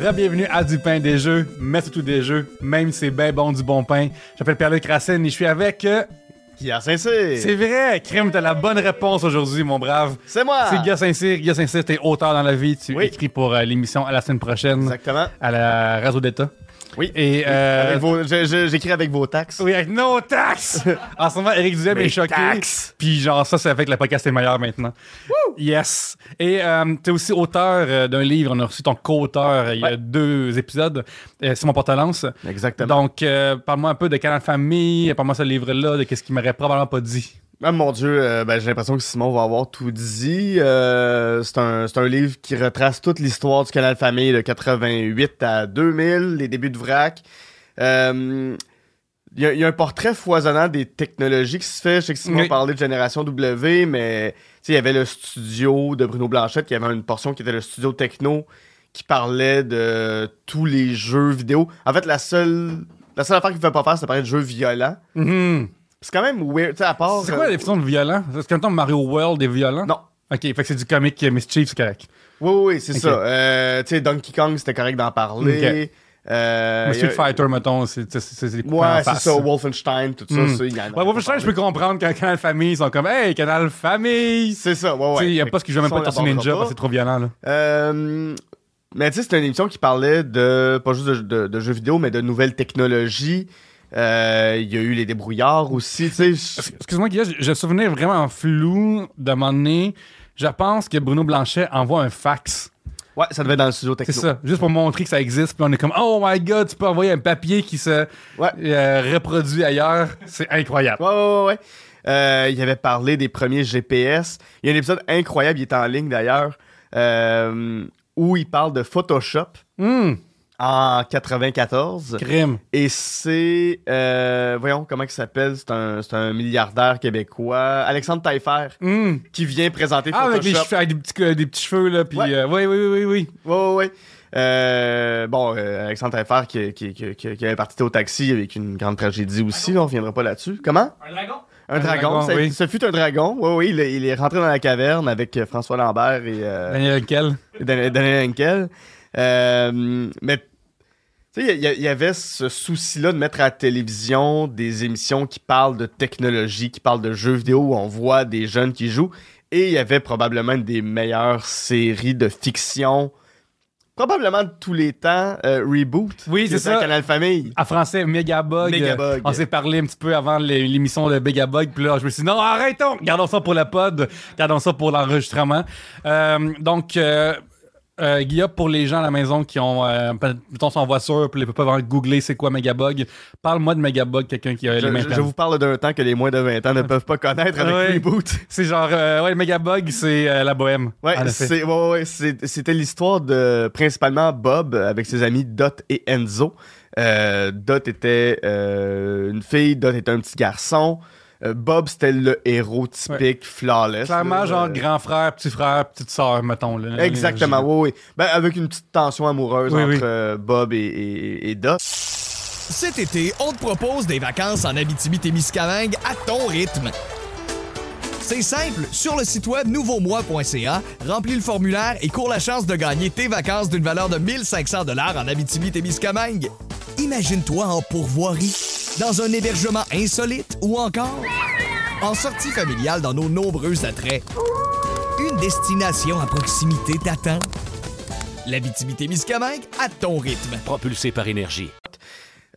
Bienvenue à Du pain des jeux, mais surtout des jeux, même si c'est bien bon du bon pain. J'appelle Pierre-Luc Racine et je suis avec. euh, Guy Saint-Cyr. C'est vrai, Crime, t'as la bonne réponse aujourd'hui, mon brave. C'est moi. C'est Guy Saint-Cyr. Guy Saint-Cyr, t'es auteur dans la vie. Tu Oui. écris pour euh, l'émission à la semaine prochaine Exactement. à la Radio d'État. Oui. Et euh, Avec vos- je- je- J'écris avec vos taxes. oui, avec nos taxes. en ce moment, Eric Duhem Mes est choqué. taxes. Puis genre ça, ça fait que le podcast est meilleur maintenant. Yes. Et euh, t'es aussi auteur euh, d'un livre. On a reçu ton co-auteur euh, il y a deux épisodes. Euh, Simon Portalance. Exactement. Donc, euh, parle-moi un peu de Canal Famille, parle-moi de ce livre-là, de qu'est-ce qu'il m'aurait probablement pas dit. Ah, mon Dieu, euh, ben, j'ai l'impression que Simon va avoir tout dit. Euh, c'est un, c'est un livre qui retrace toute l'histoire du Canal Famille de 88 à 2000, les débuts de VRAC. Euh, Il y, a- il y a un portrait foisonnant des technologies qui se fait. Je sais que Simon Oui. parlait de Génération W, mais il y avait le studio de Bruno Blanchette, qui avait une portion qui était le studio techno, qui parlait de tous les jeux vidéo. En fait, la seule, la seule affaire qu'il ne pouvait pas faire, c'était parler de jeux violents. Mhm. C'est quand même weird, tu sais, à part... C'est quoi la euh, définition de violent? Est-ce que temps Mario World est violent? Non. Ok, fait que c'est du comic euh, Mischief, c'est correct. Oui, oui, c'est ça. Euh, tu sais, Donkey Kong, c'était correct d'en parler. Euh, Mais Street a- Fighter, mettons, c'est des Ouais, c'est ça. Wolfenstein, tout ça. Hmm. ça il y en a Ouais, Wolfenstein, je peux comprendre quand Canal Famille, ils sont comme Hey, Canal Famille! C'est ça, ouais, Tu sais, ouais. il y a pas ce qui joue même pas de Ninja parce que c'est trop violent, là. Euh, mais tu sais, c'était une émission qui parlait de, pas juste de, de- de jeux vidéo, mais de nouvelles technologies. Euh, Il y a eu les débrouillards aussi. Excuse-moi, Guillaume, j'ai un souvenir vraiment flou de moment donné. Je pense que Bruno Blanchet envoie un fax. Ouais, ça devait être dans le studio C'est techno. ça, juste pour montrer que ça existe. Puis on est comme, oh my god, tu peux envoyer un papier qui se Ouais. euh, reproduit ailleurs. C'est incroyable. Ouais, ouais, ouais. Euh, il avait parlé des premiers GPS. Il y a un épisode incroyable, il est en ligne d'ailleurs, euh, où il parle de Photoshop Hum, en 94. crime. Et c'est. euh, voyons, comment il s'appelle C'est un, c'est un milliardaire québécois, Alexandre Taillefer, Hum. qui vient présenter Ah, avec, les cheveux, avec des, petits, euh, des petits cheveux, là. Puis, Ouais. euh, oui, oui, oui, oui, oui. Ouais. Euh, bon, euh, Alexandre Taillefer qui, qui, qui, qui, qui avait parti au taxi avec une grande tragédie aussi, là, on reviendra pas là-dessus. Comment? Un dragon? Un, Un dragon, dragon, ça- oui. ce fut un dragon. Oui, oui, il, est- il est rentré dans la caverne avec François Lambert et euh, Daniel Henkel. Dan- Daniel Henkel. Euh, mais tu sais, il y, avait ce souci-là de mettre à la télévision des émissions qui parlent de technologie, qui parlent de jeux vidéo où on voit des jeunes qui jouent. Et il y avait probablement une des meilleures séries de fiction, probablement de tous les temps, euh, Reboot. Oui, c'est ça. Canal Famille. En français, Megabug. Megabug. On s'est parlé un petit peu avant l'é- l'émission de Megabug. Puis là, je me suis dit, non, arrêtons. Gardons ça pour la pod. Gardons ça pour l'enregistrement. Euh, donc, euh, euh, Guillaume, pour les gens à la maison qui ont, euh, mettons, sont en voiture, puis ils peuvent pas googler c'est quoi Megabug, parle-moi de Megabug, quelqu'un qui a Je, les mains je- vous parle d'un temps que les moins de 20 ans ne peuvent pas connaître avec Ouais. Reboot. C'est genre, euh, ouais, Megabug, c'est euh, la bohème. Ouais, c'était l'histoire de principalement Bob avec ses amis Dot et Enzo. Dot était une fille, Dot était un petit garçon. Euh, Bob, c'était le héros typique, flawless. Clairement, là. genre Euh, grand frère, petit frère, petite sœur, mettons. Là. Exactement, oui, oui. Ben, avec une petite tension amoureuse Oui, entre oui. euh, Bob et, et- et Dot. Cet été, on te propose des vacances en Abitibi-Témiscamingue à ton rythme. C'est simple, sur le site web nouveaumois.ca, remplis le formulaire et cours la chance de gagner tes vacances d'une valeur de 1500 dollars en Abitibi-Témiscamingue. Imagine-toi en pourvoirie, dans un hébergement insolite ou encore en sortie familiale dans nos nombreux attraits. Une destination à proximité t'attend. L'Abitibi-Témiscamingue à ton rythme. propulsé par énergie.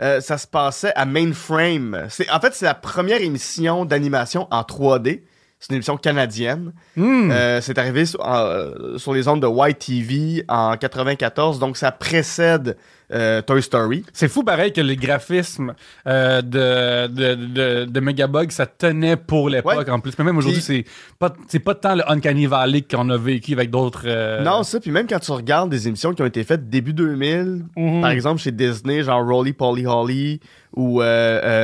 Euh, ça se passait à Mainframe. En fait, c'est la première émission d'animation en 3D. C'est une émission canadienne. Hmm. Euh, c'est arrivé sur, euh, sur les ondes de YTV en 94, donc ça précède euh, Toy Story. C'est fou pareil que les graphismes de, de, de, de Megabug, ça tenait pour l'époque Ouais. en plus. Mais même aujourd'hui, c'est pas, c'est pas tant le Uncanny Valley qu'on a vécu avec d'autres. Non, ça, puis même quand tu regardes des émissions qui ont été faites début 2000, Mhm. par exemple chez Disney, genre Rolly Polly Holly ou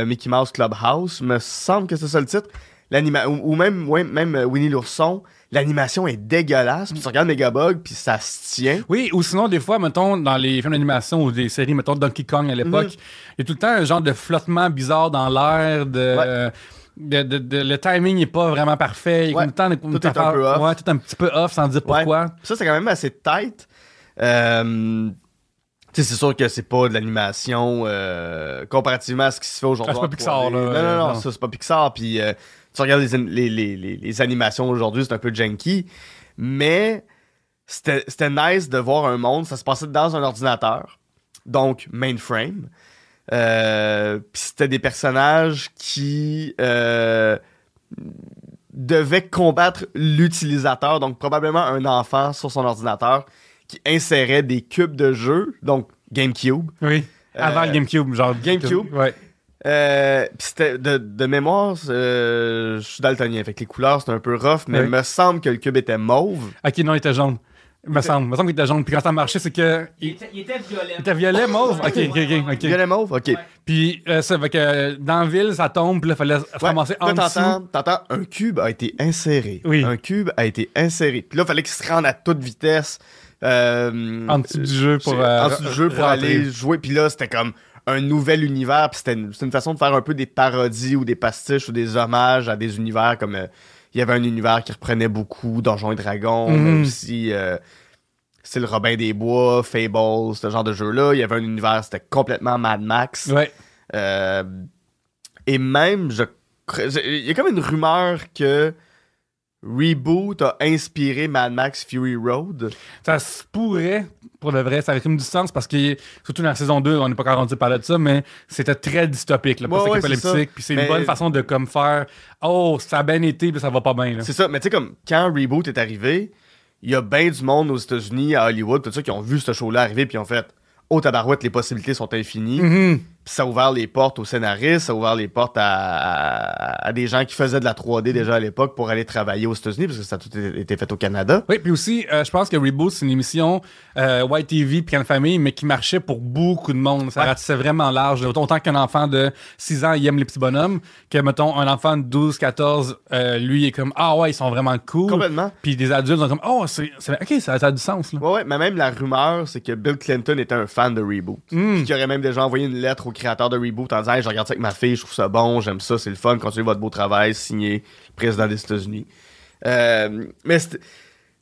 Mickey Mouse Clubhouse, me semble que c'est ça le titre. Ou, ou même, ouais, même euh, Winnie l'ourson, l'animation est dégueulasse. Puis tu regardes Megabug, puis ça se tient. Oui, ou sinon, des fois, mettons, dans les films d'animation ou des séries, mettons Donkey Kong à l'époque, Mhm. il y a tout le temps un genre de flottement bizarre dans l'air, de. Ouais. de- de- de- le timing n'est pas vraiment parfait. Ouais. temps Tout est un peu off. Ouais, tout un petit peu off sans dire Ouais. pourquoi. Ça, c'est quand même assez tight. Euh, tu sais, c'est sûr que c'est pas de l'animation euh, comparativement à ce qui se fait aujourd'hui. Ah, c'est pas Pixar, 3D. là. Non, non, non, Non. ça, c'est pas Pixar. Puis euh, tu regardes les, les, les, animations aujourd'hui, c'est un peu janky. Mais c'était c'était nice de voir un monde. Ça se passait dans un ordinateur. Donc, mainframe. Euh, Puis c'était des personnages qui euh, devaient combattre l'utilisateur, donc probablement un enfant sur son ordinateur qui insérait des cubes de jeu, donc GameCube. Oui. Avant Euh, le GameCube, genre. GameCube. Ouais. Euh, Puis c'était de, de mémoire, euh, je suis daltonien, fait que les couleurs c'était un peu rough, mais Oui. il me semble que le cube était mauve. Ok, non, il était jaune. Il me semble. Il me semble qu'il était jaune. Puis quand ça marchait, c'est que. Il Il, était, il était violet. il était violet, mauve? Ok, ok, ok. Violet mauve, ok. Puis euh, ça fait que dans la ville, ça tombe, puis là, il fallait se Ouais, ramasser en là, dessous. t'entends, un cube a été inséré. Oui. Un cube a été inséré. Puis là, il fallait qu'il se rende à toute vitesse. euh, En dessous du jeu pour. Euh, en dessous du jeu pour rentrer. aller jouer. Puis là, c'était comme un nouvel univers. Puis c'était une, une façon de faire un peu des parodies ou des pastiches ou des hommages à des univers comme. euh, il y avait un univers qui reprenait beaucoup Donjons et Dragons, Mhm. mais aussi. euh, c'est le Robin des Bois, Fable, ce genre de jeu-là. Il y avait un univers, c'était complètement Mad Max. Ouais. Euh, et même, je- il y a comme une rumeur que Reboot a inspiré Mad Max Fury Road? Ça se pourrait, pour le vrai, ça aurait comme du sens parce que, surtout dans la saison 2, on n'est pas encore rendu parler de ça, mais c'était très dystopique, là, Ouais, ouais, c'est post-apocalyptique. Puis c'est une Mais- bonne façon de comme faire Oh, ça a bien été, puis ça va pas bien. C'est ça, mais tu sais, comme quand Reboot est arrivé, il y a bien du monde aux États-Unis, à Hollywood, tout ça, qui ont vu ce show-là arriver, puis ont fait Oh tabarouette, les possibilités sont infinies. Mhm. Puis ça a ouvert les portes aux scénaristes, ça a ouvert les portes à, à- à des gens qui faisaient de la 3D déjà à l'époque pour aller travailler aux États-Unis, parce que ça a tout été fait au Canada. Oui, puis aussi, euh, je pense que Reboot, c'est une émission euh, White TV puis Canal Famille, mais qui marchait pour beaucoup de monde. Ça Ouais. ratissait vraiment large. Autant autant qu'un enfant de 6 ans, il aime les petits bonhommes, que, mettons, un enfant de 12, 14, euh, lui, il est comme Ah ouais, ils sont vraiment cool. Complètement. Puis des adultes sont comme Oh, c'est, c'est- ok, ça, ça a du sens. Là. Ouais, ouais, mais même la rumeur, c'est que Bill Clinton était un fan de Reboot. Mm. Puis qu'il aurait même déjà envoyé une lettre au créateur de Reboot en disant Hey, Je regarde ça avec ma fille, je trouve ça bon, j'aime ça, c'est le fun, continuez votre beau travail, signé président des États-Unis. Euh, mais c'était.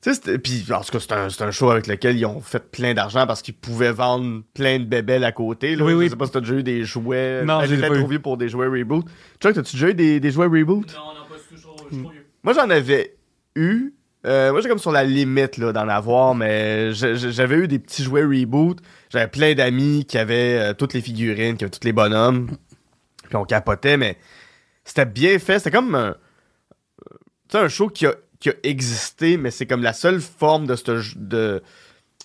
Tu puis en tout cas, c'est un, c'est un show avec lequel ils ont fait plein d'argent parce qu'ils pouvaient vendre plein de bébelles à côté. Là. Oui, je oui. sais pas si t'as déjà eu des jouets. Non, j'ai pas eu. vieux pour des jouets Reboot. Chuck, t'as-tu déjà eu des, des jouets Reboot? Non, non, pas du tout. Je je. Moi, j'en avais eu. Euh, moi, j'étais comme sur la limite là, d'en avoir, mais j'avais eu des petits jouets reboot. J'avais plein d'amis qui avaient euh, toutes les figurines, qui avaient tous les bonhommes. Puis on capotait, mais c'était bien fait. C'était comme un, un show qui a, existé, mais c'est comme la seule forme de j- de,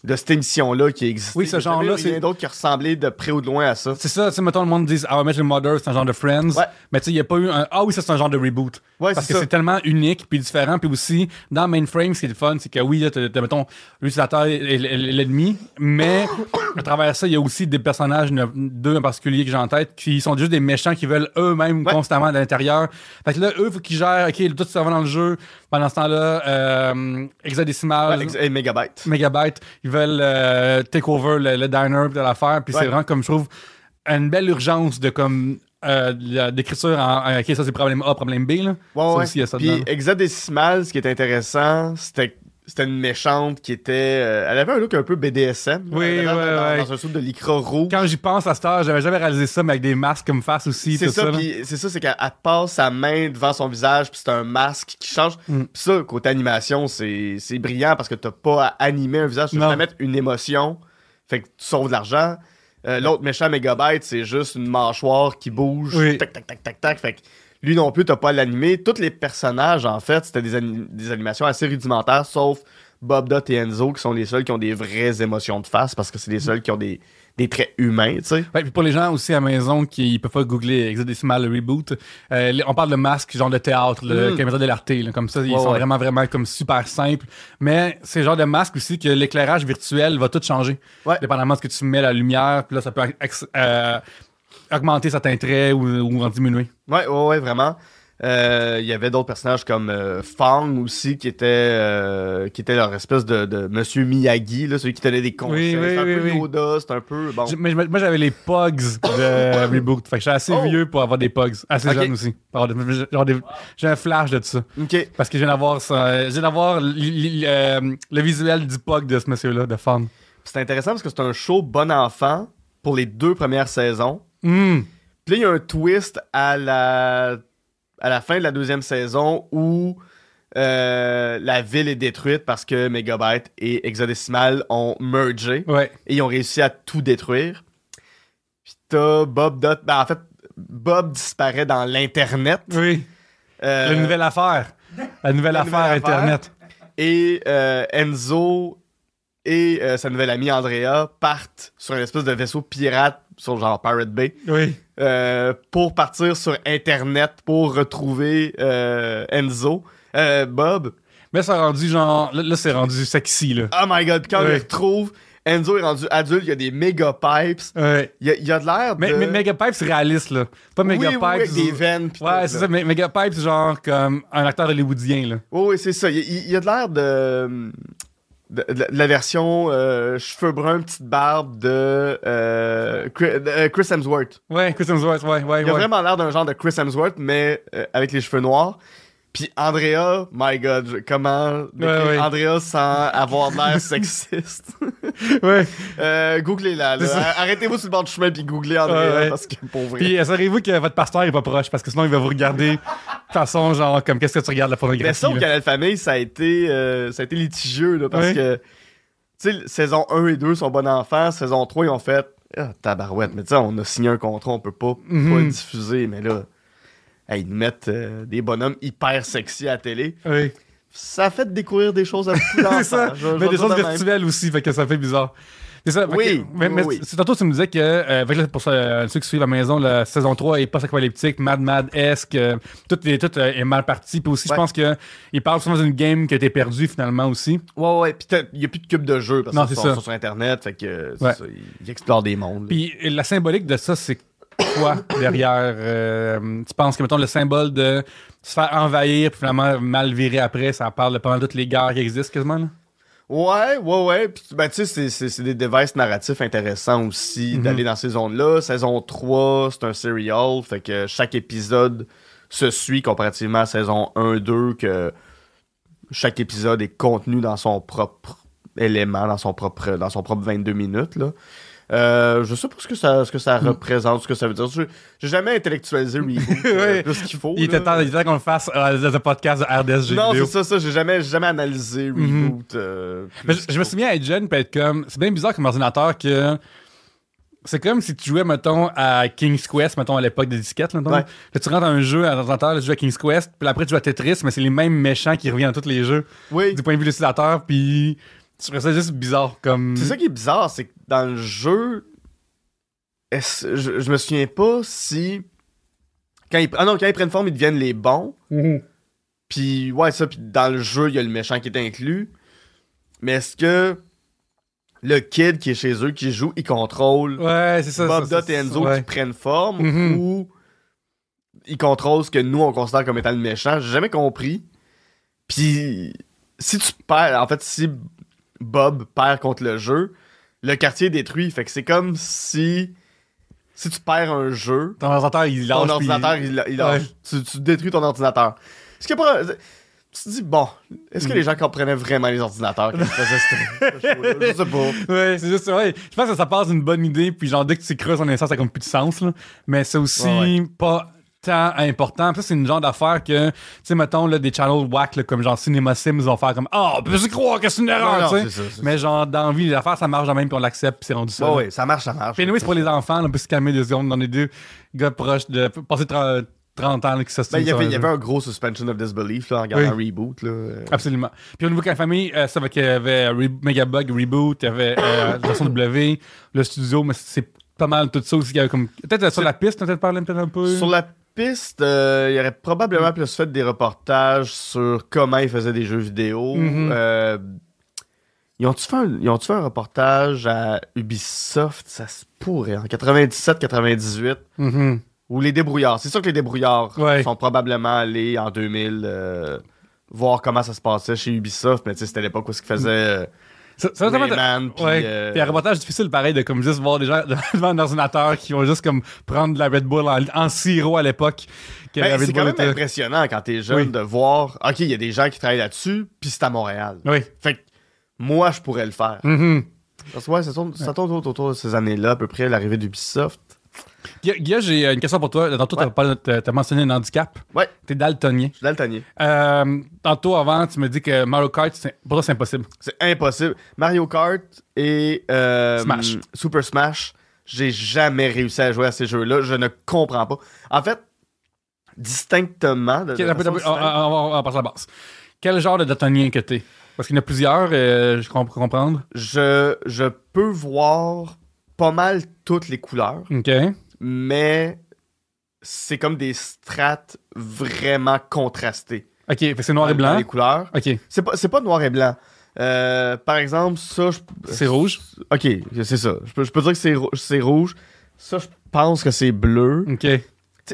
de cette émission-là qui existe. Oui, ce genre-là, c'est. d'autres qui ressemblait de près ou de loin à ça. C'est ça, tu sais, mettons, le monde dit Ah, Met Your Mother, c'est un genre de Friends. Ouais. Mais tu sais, il n'y a pas eu un Ah oui, ça, c'est un genre de reboot. Ouais, Parce que c'est tellement unique puis différent. Puis aussi, dans Mainframe, ce qui est le fun, c'est que oui, là, t'as, mettons, l'utilisateur et l'ennemi, mais à travers ça, il y a aussi des personnages, deux en particulier que j'ai en tête, qui sont juste des méchants qui veulent eux-mêmes Ouais. constamment à l'intérieur. Fait que là, eux, faut qu'ils gèrent, OK, tout ça va dans le jeu. Pendant ce temps-là, euh, hexadécimal. Ouais, ex- et Megabyte. Megabyte, ils veulent euh, take over le, le diner de l'affaire. Puis Ouais. c'est vraiment comme je trouve une belle urgence de comme euh, d'écriture en, ok ça c'est problème A, problème B là. Ouais, Ça ouais. aussi, il y a ça Puis. Hexadécimal, ce qui est intéressant, c'était c'était une méchante qui était. euh, elle avait un look un peu BDSM. là. Oui, avait ouais, dans, ouais. dans un soupe de lycra rouge. Quand j'y pense à cette heure, j'avais jamais réalisé ça, mais avec des masques comme face aussi, C'est ça, là. c'est ça, c'est qu'elle elle passe sa main devant son visage, puis c'est un masque qui change. Mm. Puis ça, côté animation, c'est brillant parce que t'as pas à animer un visage, tu à mettre une émotion, fait que tu sauves de l'argent. Euh, L'autre méchant Megabyte, c'est juste une mâchoire qui bouge, Oui. tac, tac, tac, tac, tac. Fait que Lui non plus, t'as pas l'animé. Tous les personnages, en fait, c'était des, ani- des animations assez rudimentaires, sauf Bob Dot et Enzo, qui sont les seuls qui ont des vraies émotions de face, parce que c'est les seuls qui ont des, des traits humains, tu sais. Ouais, puis pour les gens aussi à la maison qui peuvent pas googler Hexadecimal Reboot, euh, on parle de masque genre de théâtre, le Mm. caméra de l'arté, comme ça, ils Ouais, sont ouais. vraiment vraiment comme super simples. Mais c'est le genre de masque aussi que l'éclairage virtuel va tout changer, Ouais. dépendamment de ce que tu mets la lumière, puis là ça peut euh, augmenter certains traits ou, ou en diminuer. Ouais, ouais, ouais, vraiment. Euh, Il y avait d'autres personnages comme euh, Fang aussi, qui était, euh, qui était leur espèce de, de Monsieur Miyagi, là, celui qui tenait des conseils. Oui, oui, c'est un oui, peu. Yoda, c'est un peu. Bon. Mais moi j'avais les Pogs de Reboot, fait que je suis assez Oh. vieux pour avoir des Pogs, assez jeune aussi. J'ai un flash de ça. Ok. Parce que je viens d'avoir ça. Je viens d'avoir l- l- le visuel du POG de ce monsieur-là, de fan. C'est intéressant parce que c'est un show bon enfant pour les deux premières saisons. Hum. Puis là, il y a un twist à la, à la fin de la deuxième saison où euh, la ville est détruite parce que Megabyte et Hexadecimal ont mergé Ouais. et ils ont réussi à tout détruire. Puis t'as Bob Dot. Ben, en fait, Bob disparaît dans l'Internet. Oui. Euh, La nouvelle affaire. La nouvelle la affaire nouvelle affaire. Internet. Et euh, Enzo et euh, sa nouvelle amie Andrea partent sur un espèce de vaisseau pirate sur genre Pirate Bay. Oui. euh, pour partir sur Internet pour retrouver euh, Enzo. Bob? Mais c'est rendu genre. Là, là, c'est rendu sexy, là. Oh my god, puis quand on Ouais. le retrouve, Enzo est rendu adulte, il y a des méga pipes. Ouais. Il y a, il y a de l'air de. Mais, mais Megapipe, c'est réaliste, là. Pas oui, oui, Megapipe. oui, avec des veines. pis Ouais, c'est ça. mais Megapipe, c'est genre comme un acteur hollywoodien, là. Oui, oui, c'est ça. A- il y a de l'air de, de, de- de la version euh, cheveux bruns, petite barbe de, euh, Chris, de, euh, Chris Hemsworth. Ouais, Chris Hemsworth, ouais, ouais, Il a ouais. vraiment l'air d'un genre de Chris Hemsworth, mais euh, avec les cheveux noirs. Puis Andrea, my god, comment ouais. Andrea sans avoir l'air sexiste? ouais. euh, googlez-la. là. Arrêtez-vous sur le bord du chemin puis googlez Andrea Ouais, ouais. parce que pour vrai. Puis, assurez-vous que votre pasteur est pas proche, parce que sinon, il va vous regarder de façon, genre, comme qu'est-ce que tu regardes la Mais pornographie. ça, au. Canal Famille, ça a été, euh, ça a été litigieux, là, parce Ouais. que, tu sais, saison 1 et 2 sont bon enfants, saison 3, ils ont fait, ah, tabarouette, mais tu sais, on a signé un contrat, on peut pas, pas le diffuser, mais là, hey, ils nous mettent euh, des bonhommes hyper sexy à la télé. Oui. Ça a fait découvrir des choses à c'est ça. je- mais des choses virtuelles aussi, fait que ça fait bizarre. C'est ça. Oui, que- mais, oui, mais oui. tantôt, tu me disais que, euh, que pour euh, ceux qui suivent à la maison, la saison 3 est post-apocalyptique, Mad Mad-esque, euh, tout, est, tout euh, est mal parti. Puis aussi, Ouais. je pense qu'il parle souvent d'une game qui a été perdue finalement aussi. Ouais, ouais, pis il y a plus de cube de jeu parce qu'ils c'est sont, ça. sont sur Internet, fait que, c'est Ouais. ça, ils, explorent des mondes. Puis la symbolique de ça, c'est quoi derrière euh, Tu penses que, mettons, le symbole de se faire envahir, puis finalement mal virer après, ça parle de mal toutes les guerres qui existent quasiment, là? Ouais, ouais, ouais. Puis, ben, tu sais, c'est des devices narratifs intéressants aussi Mhm. d'aller dans ces zones-là. Saison 3, c'est un serial. Fait que chaque épisode se suit comparativement à saison 1, 2, que chaque épisode est contenu dans son propre élément, dans son propre, dans son propre 22 minutes, là. Euh, je sais pas ce que ça, ce que ça représente, ce que ça veut dire. J'ai jamais intellectualisé Reboot euh, Ouais. plus qu'il faut. Il était temps, qu'on le fasse euh, dans un podcast de RDSG Non, c'est ça, ça. J'ai jamais, jamais analysé Mhm. Reboot. euh, Mais je, me souviens être jeune puis être comme. C'est bien bizarre comme ordinateur que. C'est comme si tu jouais, mettons, à King's Quest, mettons, à l'époque des disquettes, mettons. Ouais. Là, tu rentres dans un jeu à l'ordinateur, tu joues à King's Quest, puis après tu joues à Tetris, mais c'est les mêmes méchants qui reviennent dans tous les jeux, Oui. du point de vue de l'utilisateur, puis je trouvais ça juste bizarre, comme... C'est ça qui est bizarre, c'est que dans le jeu, est-ce- je, je me souviens pas si quand ils, ah non, quand ils prennent forme, ils deviennent les bons. Puis ouais, ça, puis dans le jeu, il y a le méchant qui est inclus. Mais est-ce que le kid qui est chez eux, qui joue, il contrôle Ouais, c'est ça. Bob Dot et Enzo ouais. qui prennent forme Mhm. ou ils contrôlent ce que nous on considère comme étant le méchant? J'ai jamais compris. Puis si tu perds, en fait, si Bob perd contre le jeu, le quartier est détruit. Fait que c'est comme si si tu perds un jeu, Ton ordinateur, il lâche, ton puis- ordinateur, il, il lâche. Ouais. tu, tu détruis ton ordinateur. Est-ce que pas. Tu te dis, bon, est-ce Mm. que les gens comprenaient vraiment les ordinateurs quand ils faisaient ce- ce show-là? Je sais pas. Ouais, c'est juste, ouais. Je pense que ça passe d'une bonne idée, puis genre, dès que tu creuses en instant, ça a comme plus de sens, là. Mais c'est aussi Ouais, pas tant important. Puis ça, c'est une genre d'affaire que, tu sais, mettons, là, des channels whack, là, comme genre Cinema Sims, vont faire comme, ah, oh, peux-tu croire que c'est une erreur, tu sais? Mais genre, dans la vie, les affaires, ça marche de même, puis on l'accepte, puis c'est rendu ça. Ouais, ça marche, ça marche. Puis anyway, c'est pour les enfants, on peut se calmer deux secondes. On est deux gars proches de passer 30, 30 ans là, qui Ben, s'ostinent il y, avait, un il y jeu. avait un gros suspension of disbelief là, en regardant un reboot. Là. Absolument. Puis au niveau de la famille, euh, ça va qu'il y avait Re- Megabug, Reboot, il y avait euh, W, le studio, mais c'est pas mal tout ça aussi. Il y avait comme... Peut-être euh, sur la piste, peut-être parler un peu? Sur la piste, euh, il y aurait probablement plus fait des reportages sur comment ils faisaient des jeux vidéo. Mhm. Euh, ils ont-tu fait, fait un reportage à Ubisoft? Ça se pourrait, en 97-98. Mhm. Ou les débrouillards. C'est sûr que les débrouillards Ouais. sont probablement allés en 2000 euh, voir comment ça se passait chez Ubisoft. Mais c'était l'époque où ils faisaient euh, ça Rayman. Puis, Ouais. euh, un reportage difficile, pareil, de comme juste voir des gens devant un ordinateur qui vont juste comme prendre de la Red Bull en, en sirop à l'époque. ben, c'est quand même était- impressionnant quand t'es jeune Oui. de voir, OK, il y a des gens qui travaillent là-dessus, puis c'est à Montréal. Oui. Fait que moi, je pourrais le faire. Mhm. Parce que ouais, ça tourne, ça tourne autour de ces années-là, à peu près, l'arrivée d'Ubisoft. Guilla, j'ai euh, une question pour toi. Tantôt, Ouais. t'as t'as mentionné un handicap. Ouais. T'es daltonien. Je suis daltonien. Euh, tantôt, avant, tu me dis que Mario Kart, c'est- pour toi, c'est impossible. C'est impossible. Mario Kart et euh, Smash. Super Smash, j'ai jamais réussi à jouer à ces jeux-là. Je ne comprends pas. En fait, distinctement. De, un peu, on, distincte, on- on passer à la base. Quel genre de daltonien que t'es? Parce qu'il y en a plusieurs, euh, je comprends je, je peux voir pas mal toutes les couleurs, OK. mais c'est comme des strates vraiment contrastées. OK, fait que c'est noir et dans blanc. les couleurs. OK. C'est pas, c'est pas noir et blanc. Euh, par exemple, ça, je- C'est rouge? Ok, c'est ça. Je peux, je peux dire que c'est rou- c'est rouge. Ça, je pense que c'est bleu. OK.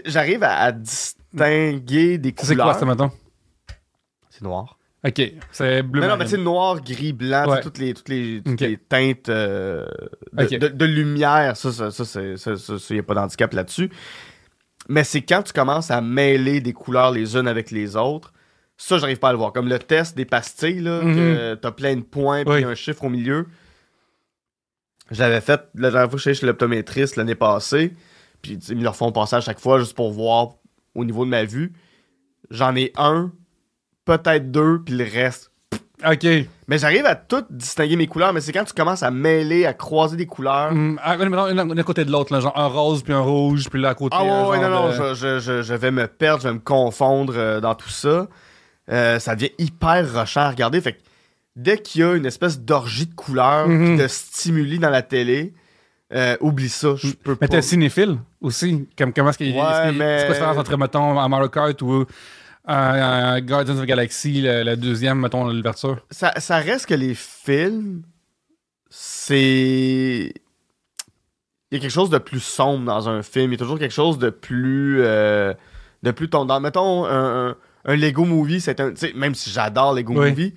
J'arrive à, à distinguer des Ça, c'est quoi, couleurs. ça, mettons? C'est noir. OK. C'est bleu. non, non, mais sais, noir, gris, blanc, Ouais. toutes les, toutes les, toutes Ok. les teintes euh, de, Ok. de- de lumière, ça, ça, ça, c'est- ça, ça, ça, y a pas d'handicap là-dessus. Mais c'est quand tu commences à mêler des couleurs les unes avec les autres, ça, j'arrive pas à le voir. Comme le test des pastilles, là, Mhm. que t'as plein de points, puis Oui. un chiffre au milieu. Je l'avais fait la dernière fois que chez l'optométriste l'année passée, puis ils me le refont passer à chaque fois juste pour voir au niveau de ma vue. J'en ai un, peut-être deux, puis le reste, OK. mais j'arrive à tout distinguer mes couleurs, mais c'est quand tu commences à mêler, à croiser des couleurs. Hum, ah, à côté de l'autre, genre un rose puis un rouge, puis là à côté. Ah ouais, genre non, non, de- je, je- je- je vais me perdre, je vais me confondre euh, dans tout ça. Euh, ça devient hyper rushant à regarder. Fait que dès qu'il y a une espèce d'orgie de couleurs Mhm. pis de stimuli dans la télé, euh, oublie ça, je peux Mais pas. t'es cinéphile aussi. Comme, comment est-ce qu'il Ouais, est-ce qu'il- mais- C'est quoi la différence entre, mettons, Mario Kart ou un Guardians of the Galaxy, le deuxième, mettons, l'ouverture? Ça, ça reste que les films, c'est. Il y a quelque chose de plus sombre dans un film. Il y a toujours quelque chose de plus. euh, de plus tondant. Mettons, un, un, un Lego Movie, c'est un. même si j'adore Lego Oui. Movie,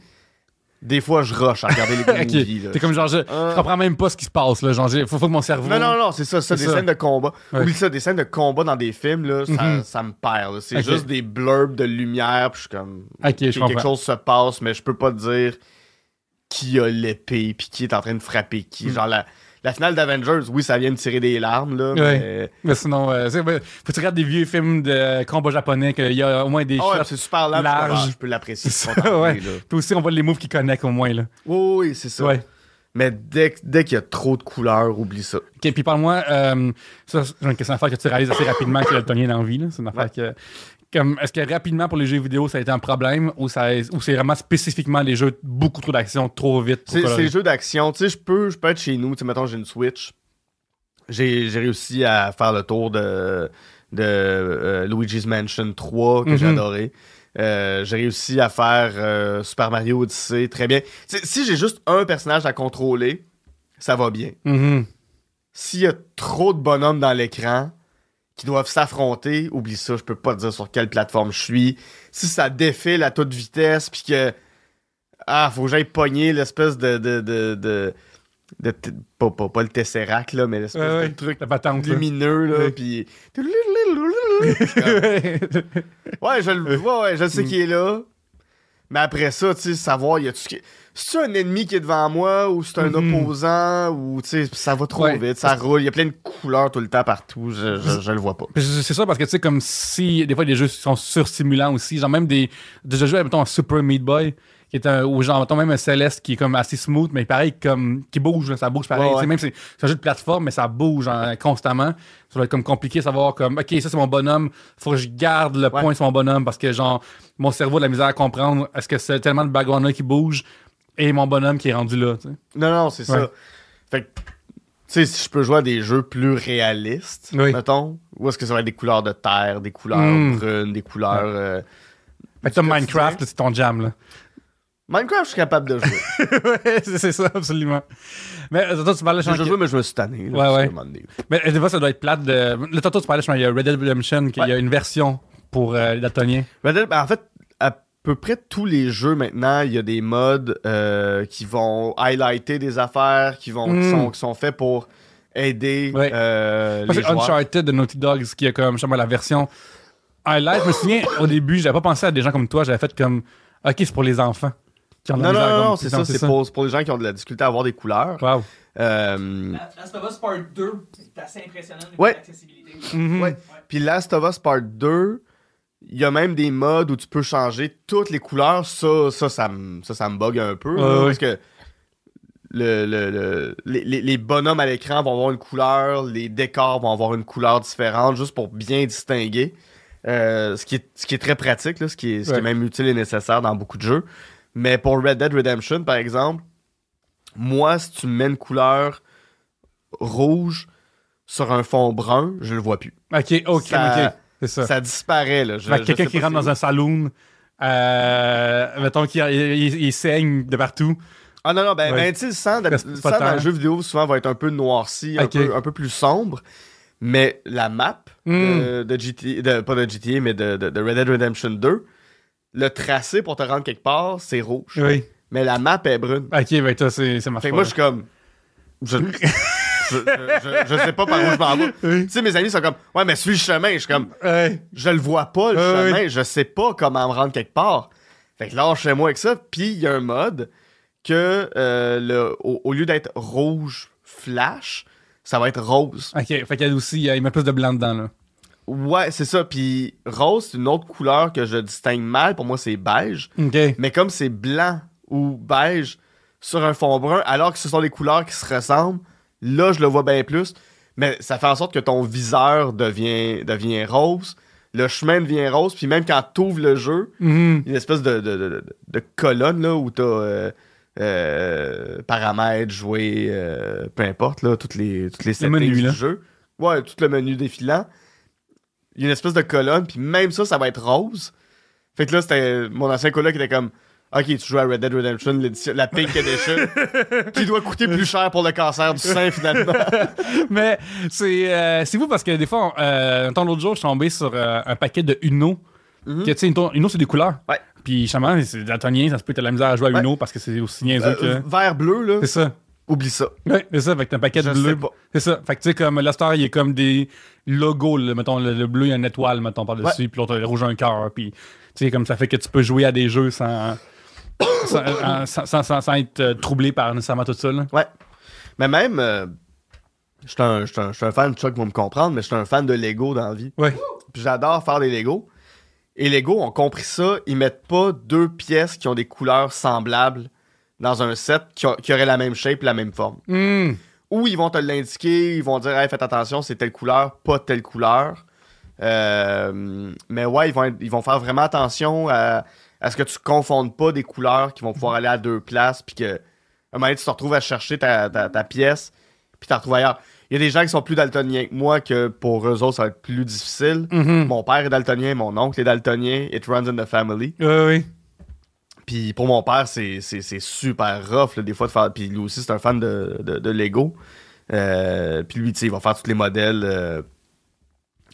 des fois je rush à regarder Lego Ok. Movie. là. C'est comme genre, je, Euh. je comprends même pas ce qui se passe, là. Genre, faut, faut que mon cerveau. Non, non, non, c'est ça, ça, des ça. scènes de combat. Ouais. Oublie ça, des scènes de combat dans des films, là, ça, Mhm. ça me perd. C'est juste des blurbs de lumière, puis je suis comme. Ok, je quelque chose se passe, mais je peux pas te dire qui a l'épée puis qui est en train de frapper qui. Mm. Genre la, la finale d'Avengers, oui, ça vient de tirer des larmes, là. Mais... Mais sinon, euh, faut que tu regardes des vieux films de combat japonais, qu'il y a au moins des ouais, shots. c'est super large. large. Je peux l'apprécier. Ouais. Puis aussi, on voit les moves qui connectent au moins, là. Oui, oui, c'est ça. Ouais. Mais dès, dès qu'il y a trop de couleurs, oublie ça. Ok, puis parle-moi, euh, ça, c'est une question à faire que tu réalises assez rapidement que le Tony dans la vie, là. C'est une affaire que. Comme, est-ce que rapidement pour les jeux vidéo ça a été un problème ou, ça, ou c'est vraiment spécifiquement les jeux beaucoup trop d'action, trop vite? C'est les jeux d'action. Tu sais, je peux, je peux être chez nous. Tu sais, mettons, j'ai une Switch. J'ai réussi à faire le tour de, de euh, Luigi's Mansion 3 que j'ai Mhm. adoré. Euh, j'ai réussi à faire euh, Super Mario Odyssey très bien. Si j'ai juste un personnage à contrôler, ça va bien. Mhm. S'il y a trop de bonhommes dans l'écran qui doivent s'affronter, oublie ça, je peux pas te dire sur quelle plateforme je suis. Si ça défile à toute vitesse, puis que. Ah, faut que j'aille pogner l'espèce de. de, de, de, pas, pas, pas le Tesseract, là, mais l'espèce Ouais, ouais, de truc la patente. lumineux, là, Ouais. puis. Ouais, je le vois, ouais, je sais qu'il est là. Mais après ça, tu sais, savoir, y a-tu. C'est un ennemi qui est devant moi ou c'est un Mhm. opposant ou tu sais, ça va trop Ouais. vite, ça roule, il y a plein de couleurs tout le temps partout, je, je, je le vois pas. C'est ça parce que tu sais, comme si des fois les jeux sont surstimulants aussi, genre même des, des jeux, mettons un Super Meat Boy, qui est un, ou genre, mettons même un Céleste qui est comme assez smooth, mais pareil, comme, qui bouge, ça bouge pareil. Ouais, ouais. Même si c'est un jeu de plateforme, mais ça bouge hein, constamment. Ça va être comme compliqué de savoir comme, ok, ça c'est mon bonhomme, faut que je garde le Ouais. point sur mon bonhomme parce que genre, mon cerveau a de la misère à comprendre est-ce que c'est tellement de background là qui bouge et mon bonhomme qui est rendu là, tu sais. Non, non, c'est ça. Fait que, tu sais, si je peux jouer à des jeux plus réalistes, Oui. mettons, ou est-ce que ça va être des couleurs de terre, des couleurs Mm. brunes, des couleurs. euh, Fait que. Minecraft, c'est ton jam, là. Minecraft, je suis capable de jouer. ouais, c'est ça, absolument. Mais euh, toi, tu parlais, déjà que- joué, mais je me suis tanné. là, Ouais, ouais. Mais euh, des fois, ça doit être plate de. Le tantôt, tu parlais, je il y a Red Dead Redemption, qu'il y a une version pour euh, les daltoniens. Red Dead, ben, en fait, à peu près tous les jeux maintenant, il y a des modes euh, qui vont highlighter des affaires, qui, vont, qui, sont, qui sont faits pour aider Ouais. euh, Moi, les c'est joueurs. Uncharted de Naughty Dogs qui a comme, justement, la version highlight. Je me souviens, au début, j'avais pas pensé à des gens comme toi, j'avais fait comme, ok, c'est pour les enfants. Qui ont de la Non, non, misère, non, c'est ça. C'est pour, les gens qui ont de la difficulté à avoir des couleurs. Wow. Euh, Last of Us Part 2, c'est assez impressionnant au niveau Ouais. Mhm. Ouais. Puis Last of Us Part 2, il y a même des modes où tu peux changer toutes les couleurs. Ça, ça, ça, me- ça, ça me bug un peu. Ouais, là, ouais. Parce que le, le- le- les, bonhommes à l'écran vont avoir une couleur, les décors vont avoir une couleur différente, juste pour bien distinguer. Euh, ce, qui est, ce qui est très pratique, là, ce, qui est, ce qui est Ouais. même utile et nécessaire dans beaucoup de jeux. Mais pour Red Dead Redemption, par exemple, moi, si tu me mets une couleur rouge sur un fond brun, je le vois plus. Ok, ok, Ça- ok. C'est ça. Ça disparaît, là. Quelqu'un qui rentre dans un saloon, euh, mettons qu'il il, il- il saigne de partout. Ah non, non, ben, Ouais. ben, tu sais, le sang, dans le jeu vidéo, souvent, va être un peu noirci, un, peu, un peu plus sombre. Mais la map Hmm. de, de GTA, de- pas de GTA, mais de Red Dead Redemption 2, le tracé pour te rendre quelque part, c'est rouge. Oui. Mais la map est brune. Ok, ben toi, c'est c'est ma Fait que moi, je suis comme. Je, je, je- je sais pas par où je m'en vais. Oui. Tu sais, mes amis sont comme, ouais, mais suis le chemin. Je suis comme, je le vois pas, le chemin. Je sais pas comment me rendre quelque part. Fait que là, chez moi avec ça. Puis il y a un mode que euh, le, au, au lieu d'être rouge flash, ça va être rose. Ok, fait qu'il y a aussi, il y a- il met plus de blanc dedans, là. Ouais, c'est ça. Puis rose, c'est une autre couleur que je distingue mal. Pour moi, c'est beige. Mais comme c'est blanc ou beige sur un fond brun, alors que ce sont des couleurs qui se ressemblent, là, je le vois bien plus. Mais ça fait en sorte que ton viseur devient, devient rose, le chemin devient rose, puis même quand tu ouvres le jeu, Mhm. une espèce de, de, de- de colonne là, où tu as paramètres, jouer, euh, peu importe, là, toutes les, toutes les settings menu, du là. jeu. Ouais, tout le menu défilant. Il y a une espèce de colonne, puis même ça, ça va être rose. Fait que là, c'était mon ancien collègue qui était comme Ok, tu joues à Red Dead Redemption, la Pink Edition, qui doit coûter plus cher pour le cancer du sein finalement. Mais c'est euh, c'est vous parce que des fois, on- euh, un temps l'autre jour, je suis tombé sur euh, un paquet de Uno. Mhm. Que, tu sais, Uno, c'est des couleurs. Ouais. Puis, justement, c'est daltonien, ça se peut être la misère à jouer à Ouais. Uno parce que c'est aussi niaiseux Euh, que. vert bleu, là, C'est ça. Oublie ça. Ouais, c'est ça. Fait que t'as un paquet Je de bleu. C'est ça. Fait que, tu sais, comme la star, il y a comme des logos, là. Mettons, le, le bleu, il y a une étoile, mettons, par-dessus. Puis l'autre, le rouge, un cœur. Puis, tu sais, comme ça fait que tu peux jouer à des jeux sans. sans, sans, sans- sans- sans être euh, troublé par nécessairement tout ça, là. Ouais. Mais même, euh, je suis un, un- un fan, Chuck va me comprendre, mais je suis un fan de Lego dans la vie. Ouais. Puis j'adore faire des Lego. Et Lego ont compris ça, ils mettent pas deux pièces qui ont des couleurs semblables dans un set qui, auraient la même shape, la même forme. Hmm. Ou ils vont te l'indiquer, ils vont dire hey, faites attention, c'est telle couleur, pas telle couleur. Euh, mais ouais, ils vont, être- ils vont faire vraiment attention à, à ce que tu confondes pas des couleurs qui vont pouvoir aller à deux places, puis que à un moment donné, tu te retrouves à chercher ta, ta- ta pièce, puis tu retrouves ailleurs. Il y a des gens qui sont plus daltoniens que moi, que pour eux autres, ça va être plus difficile. Mhm. Mon père est daltonien, mon oncle est daltonien, it runs in the family. Ouais, ouais. Puis pour mon père, c'est c'est- c'est super rough, là, des fois, de faire. Puis lui aussi, c'est un fan de, de, de Lego. Euh, puis lui, tu sais, il va faire tous les modèles euh,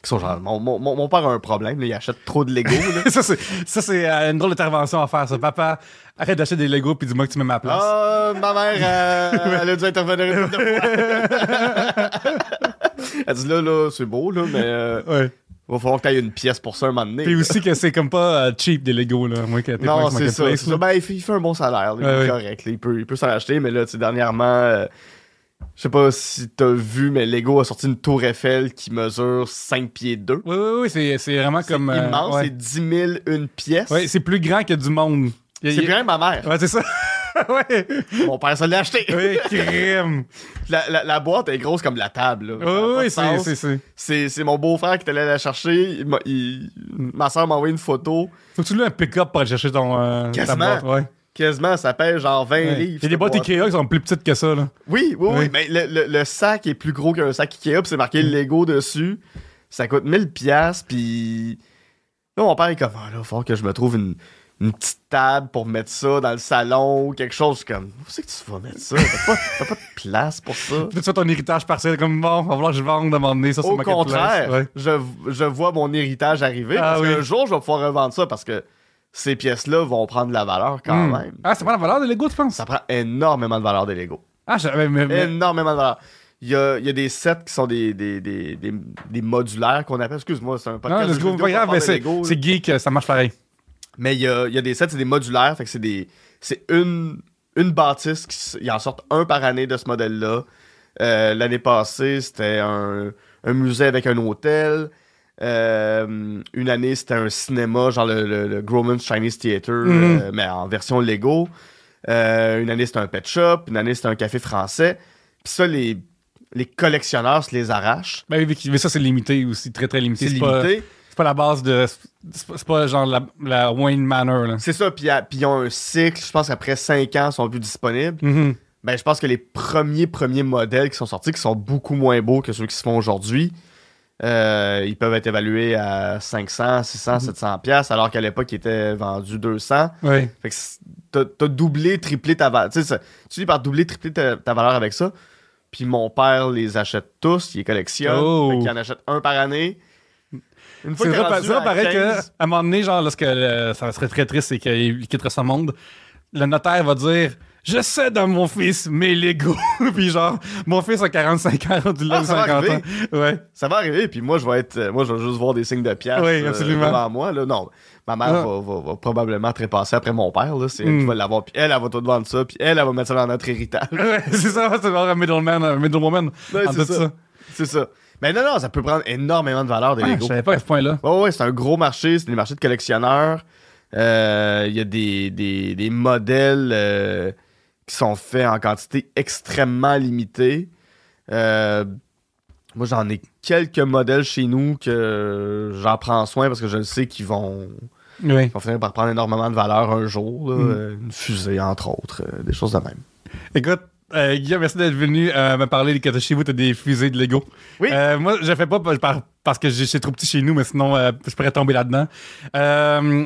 qui sont genre. Mon, mon, mon- père a un problème, là, il achète trop de Lego. là. ça, c'est, ça, c'est euh, une drôle d'intervention à faire, ça. Papa, arrête d'acheter des Legos puis dis-moi que tu mets ma place. Ah, ma mère, euh, elle a dû intervenir une fois. elle dit là, là, c'est beau, là, mais euh, Ouais. va falloir que tu une pièce pour ça un moment donné. Puis aussi que c'est comme pas euh, cheap des Legos, là. Moi, que Non, c'est ça. Ça. Ben, il fait, il fait un bon salaire. là, il est correct. là, il peut, il peut s'en acheter, mais là, tu sais, dernièrement, euh, je sais pas si t'as vu, mais Lego a sorti une tour Eiffel qui mesure 5 pieds 2. Oui, oui, oui, c'est, vraiment comme. euh, immense, ouais. c'est 10 000 une pièce. Ouais, c'est plus grand que du monde. Il C'est il y a- bien ma mère. Ouais, c'est ça. ouais. Mon père se l'a acheté. Oui, crème. La, la- la boîte est grosse comme la table. Oui, c'est, c'est, mon beau-frère qui est allé la chercher. Il m'a- il- Ma soeur m'a envoyé une photo. Faut que tu l'aies un pick-up pour aller chercher ton. euh, ta Quasiment. boîte, ouais. Quasiment, ça pèse genre 20 Ouais. livres. Il y a des boîtes boîte. Ikea qui sont plus petites que ça, là. Oui, oui, oui. Oui. Mais le, le- le sac est plus gros qu'un sac Ikea, puis c'est marqué Lego dessus. Ça coûte 1000 pièces puis là mon père est comme ah, là, il faut que je me trouve une, une petite table pour mettre ça dans le salon ou quelque chose comme où c'est que tu vas mettre ça? T'as pas, t'as pas de place pour ça? Tu fais ton héritage partiel comme bon, va falloir que je vende moment donné, ça, sur Au Marketplace. contraire, Ouais. je, je vois mon héritage arriver Ah parce oui. qu'un jour je vais pouvoir revendre ça parce que ces pièces-là vont prendre de la valeur quand Hmm. même. Ah, c'est pas la valeur de Lego, tu penses? Ça prend énormément de valeur des Lego. Ah, je- mais, énormément de valeur. Il y a, il y a des sets qui sont des, des, des, des, des modulaires qu'on appelle. Excuse-moi, c'est un Non, podcast. let's de go, jeux pas vidéo, grave, on mais parle de c'est, c'est geek, ça marche pareil. Mais il y a, y a des sets, c'est des modulaires. Fait que c'est des. C'est une, une bâtisse. Qui, en sort un par année de ce modèle-là. Euh, L'année passée, c'était un, un musée avec un hôtel. Euh, une année, c'était un cinéma, genre le, le, Chinese Theater, Mhm. euh, mais en version Lego. Une année, c'était un pet shop. Une année, c'était un café français. Puis ça, les, les collectionneurs se les arrachent. Ben mais ça, c'est limité aussi, très très limité. C'est pas, limité. Pas la base de. C'est pas, c'est genre la, la Wayne Manor, là. C'est ça, puis à- puis ils ont un cycle, je pense qu'après 5 ans, ils sont plus disponibles. Mhm. Ben, je pense que les premiers premiers modèles qui sont sortis, qui sont beaucoup moins beaux que ceux qui se font aujourd'hui, euh, ils peuvent être évalués à 500, 600, 700 pièces, alors qu'à l'époque, ils étaient vendus 200. Ouais. Fait que c'est- t'as t'as doublé, triplé ta valeur. Tu sais, ça- tu finis par doubler, tripler ta, ta valeur avec ça. Puis mon père les achète tous, il les collectionne. Oh. Fait qu'il en achète un par année. Une C'est vrai, rendu vrai à pareil 15, qu'à un moment donné, genre, lorsque euh, ça serait très triste et qu'il quitterait ce monde, le notaire va dire Je cède à mon fils mes Lego. Puis genre, mon fils a 45 ans, là, Ah, ça va 50 ans. Ouais. Ça va arriver, puis moi, je vais être, euh, moi, je vais juste voir des signes de pièces Oui, euh, absolument. devant moi. Là. Non, ma mère Ah. va, va- va probablement trépasser après mon père. Là. C'est elle Mm. qui va l'avoir, puis elle, elle va tout vendre ça, puis elle, elle va mettre ça dans notre héritage. Ouais, c'est ça, c'est genre un middleman, un middlewoman. Ouais, c'est ça. ça. C'est ça. Mais non, non, ça peut prendre énormément de valeur des Ah, je Lego. savais pas à ce point-là. Ouais, ouais, c'est un gros marché, c'est des marchés de collectionneurs. Euh, Il y a des, des, des modèles euh, qui sont faits en quantité extrêmement limitée. Euh, moi, j'en ai quelques modèles chez nous que j'en prends soin parce que je le sais qu'ils vont, Oui. vont finir par prendre énormément de valeur un jour. là. Mm. Une fusée, entre autres, euh, des choses de même. Écoute, euh, Guillaume, merci d'être venu euh, me parler que chez vous, t'as des fusées de Lego. Oui. Euh, moi, je fais pas par- par- parce que j'ai- c'est trop petit chez nous, mais sinon, euh, je pourrais tomber là-dedans. Euh,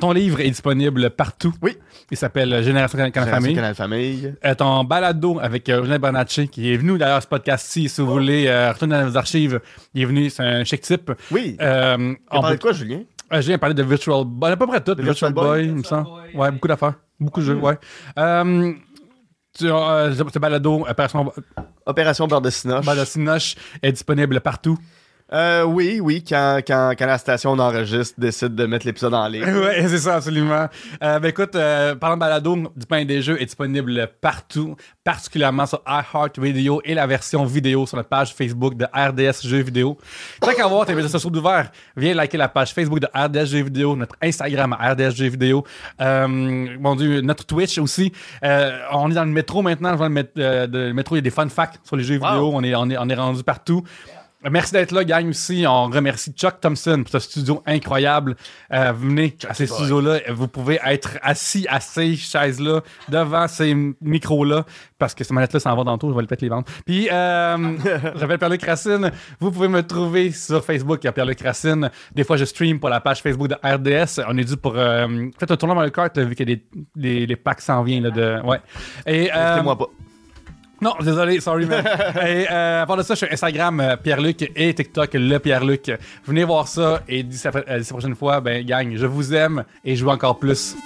ton livre est disponible partout. Oui. Il s'appelle Génération Can- Canal Génération Famille. Canal Famille. Euh, ton balado avec euh, Eugène Bonacci, qui est venu d'ailleurs à ce podcast-ci, si vous voulez euh, retourner dans nos archives, il est venu, c'est un chic type. Oui. Euh, On parlait peut- de quoi, Julien? euh, je viens de Virtual Boy, à peu près tout. Virtual, Virtual Boy. Boy, il me semble. Ouais, beaucoup d'affaires. Beaucoup de jeux, ouais. As, euh, ce balado, Opération Opération Beurre de Cinoche. Balado Sinoche, est disponible partout. Euh, oui, oui, quand, quand, quand la station d'enregistre décide de mettre l'épisode en ligne. ouais, c'est ça, absolument. Euh, ben écoute, euh, parlant de balado, du pain des jeux est disponible partout, particulièrement sur iHeartRadio et la version vidéo sur notre page Facebook de RDS Jeux Vidéo. Tant qu'à voir tes réseaux sociaux ouverts, viens liker la page Facebook de RDS Jeux Vidéo, notre Instagram à RDS Jeux Vidéo, euh, mon Dieu, notre Twitch aussi. Euh, on est dans le métro maintenant, dans le, mét- euh, le métro, il y a des fun facts sur les jeux Wow. vidéo, on est, on est, on est rendu partout. Merci d'être là, gang, aussi. On remercie Chuck Thompson pour ce studio incroyable. Euh, venez à ces studios-là. Vous pouvez être assis à ces chaises-là, devant ces micros-là, parce que ces manettes-là s'en vont dans le tour, je vais péter les ventes. Puis, euh, j'appelle Pierre-Luc Racine. Vous pouvez me trouver sur Facebook à Pierre-Luc Racine. Des fois, je stream pour la page Facebook de RDS. On est dû pour... Euh, faites un tournoi dans le kart, vu que les, les, les packs s'en viennent. Là, de, ouais. Et, euh, Invitez-moi pas. Non, désolé, sorry, man. et euh, à part de ça, je suis Instagram euh, Pierre-Luc et TikTok le Pierre-Luc. Venez voir ça et d'ici la, euh, prochaine fois, ben, gang, je vous aime et je veux encore plus.